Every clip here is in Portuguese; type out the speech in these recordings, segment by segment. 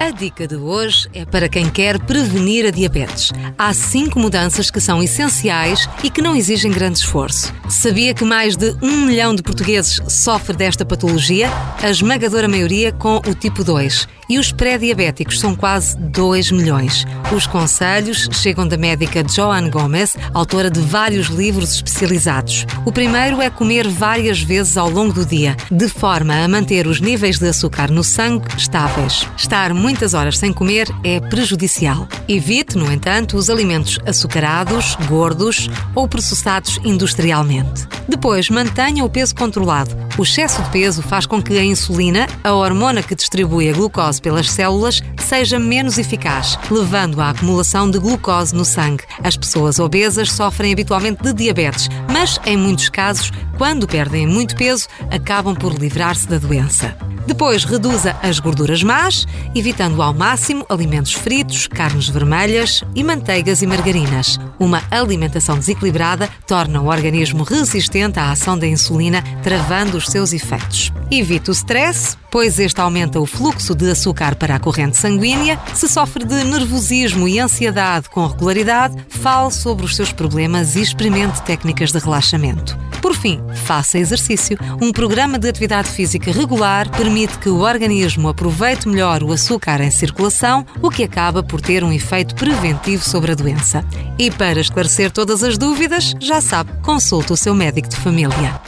A dica de hoje é para quem quer prevenir a diabetes. Há cinco mudanças que são essenciais e que não exigem grande esforço. Sabia que mais de um milhão de portugueses sofre desta patologia? A esmagadora maioria com o tipo 2 e os pré-diabéticos são quase 2 milhões. Os conselhos chegam da médica Joan Gomez, autora de vários livros especializados. O primeiro é comer várias vezes ao longo do dia, de forma a manter os níveis de açúcar no sangue estáveis. Estar muitas horas sem comer é prejudicial. Evite, no entanto, os alimentos açucarados, gordos ou processados industrialmente. Depois, mantenha o peso controlado. O excesso de peso faz com que a insulina, a hormona que distribui a glucose pelas células, seja menos eficaz, levando à acumulação de glucose no sangue. As pessoas obesas sofrem habitualmente de diabetes, mas em muitos casos, quando perdem muito peso, acabam por livrar-se da doença. Depois, reduza as gorduras más, evitando ao máximo alimentos fritos, carnes vermelhas e manteigas e margarinas. Uma alimentação desequilibrada torna o organismo resistente à ação da insulina, travando os seus efeitos. Evite o stress, pois este aumenta o fluxo de açúcar para a corrente sanguínea. Se sofre de nervosismo e ansiedade com regularidade, fale sobre os seus problemas e experimente técnicas de relaxamento. Por fim, faça exercício. Um programa de atividade física regular permite que o organismo aproveite melhor o açúcar em circulação, o que acaba por ter um efeito preventivo sobre a doença. E para esclarecer todas as dúvidas, já sabe, consulte o seu médico de família.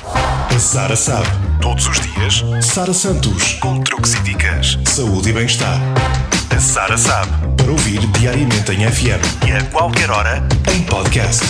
Sara sabe. Todos os dias, Sara Santos, com truques e dicas, saúde e bem-estar. A Sara sabe. Para ouvir diariamente em FM e a qualquer hora em podcast.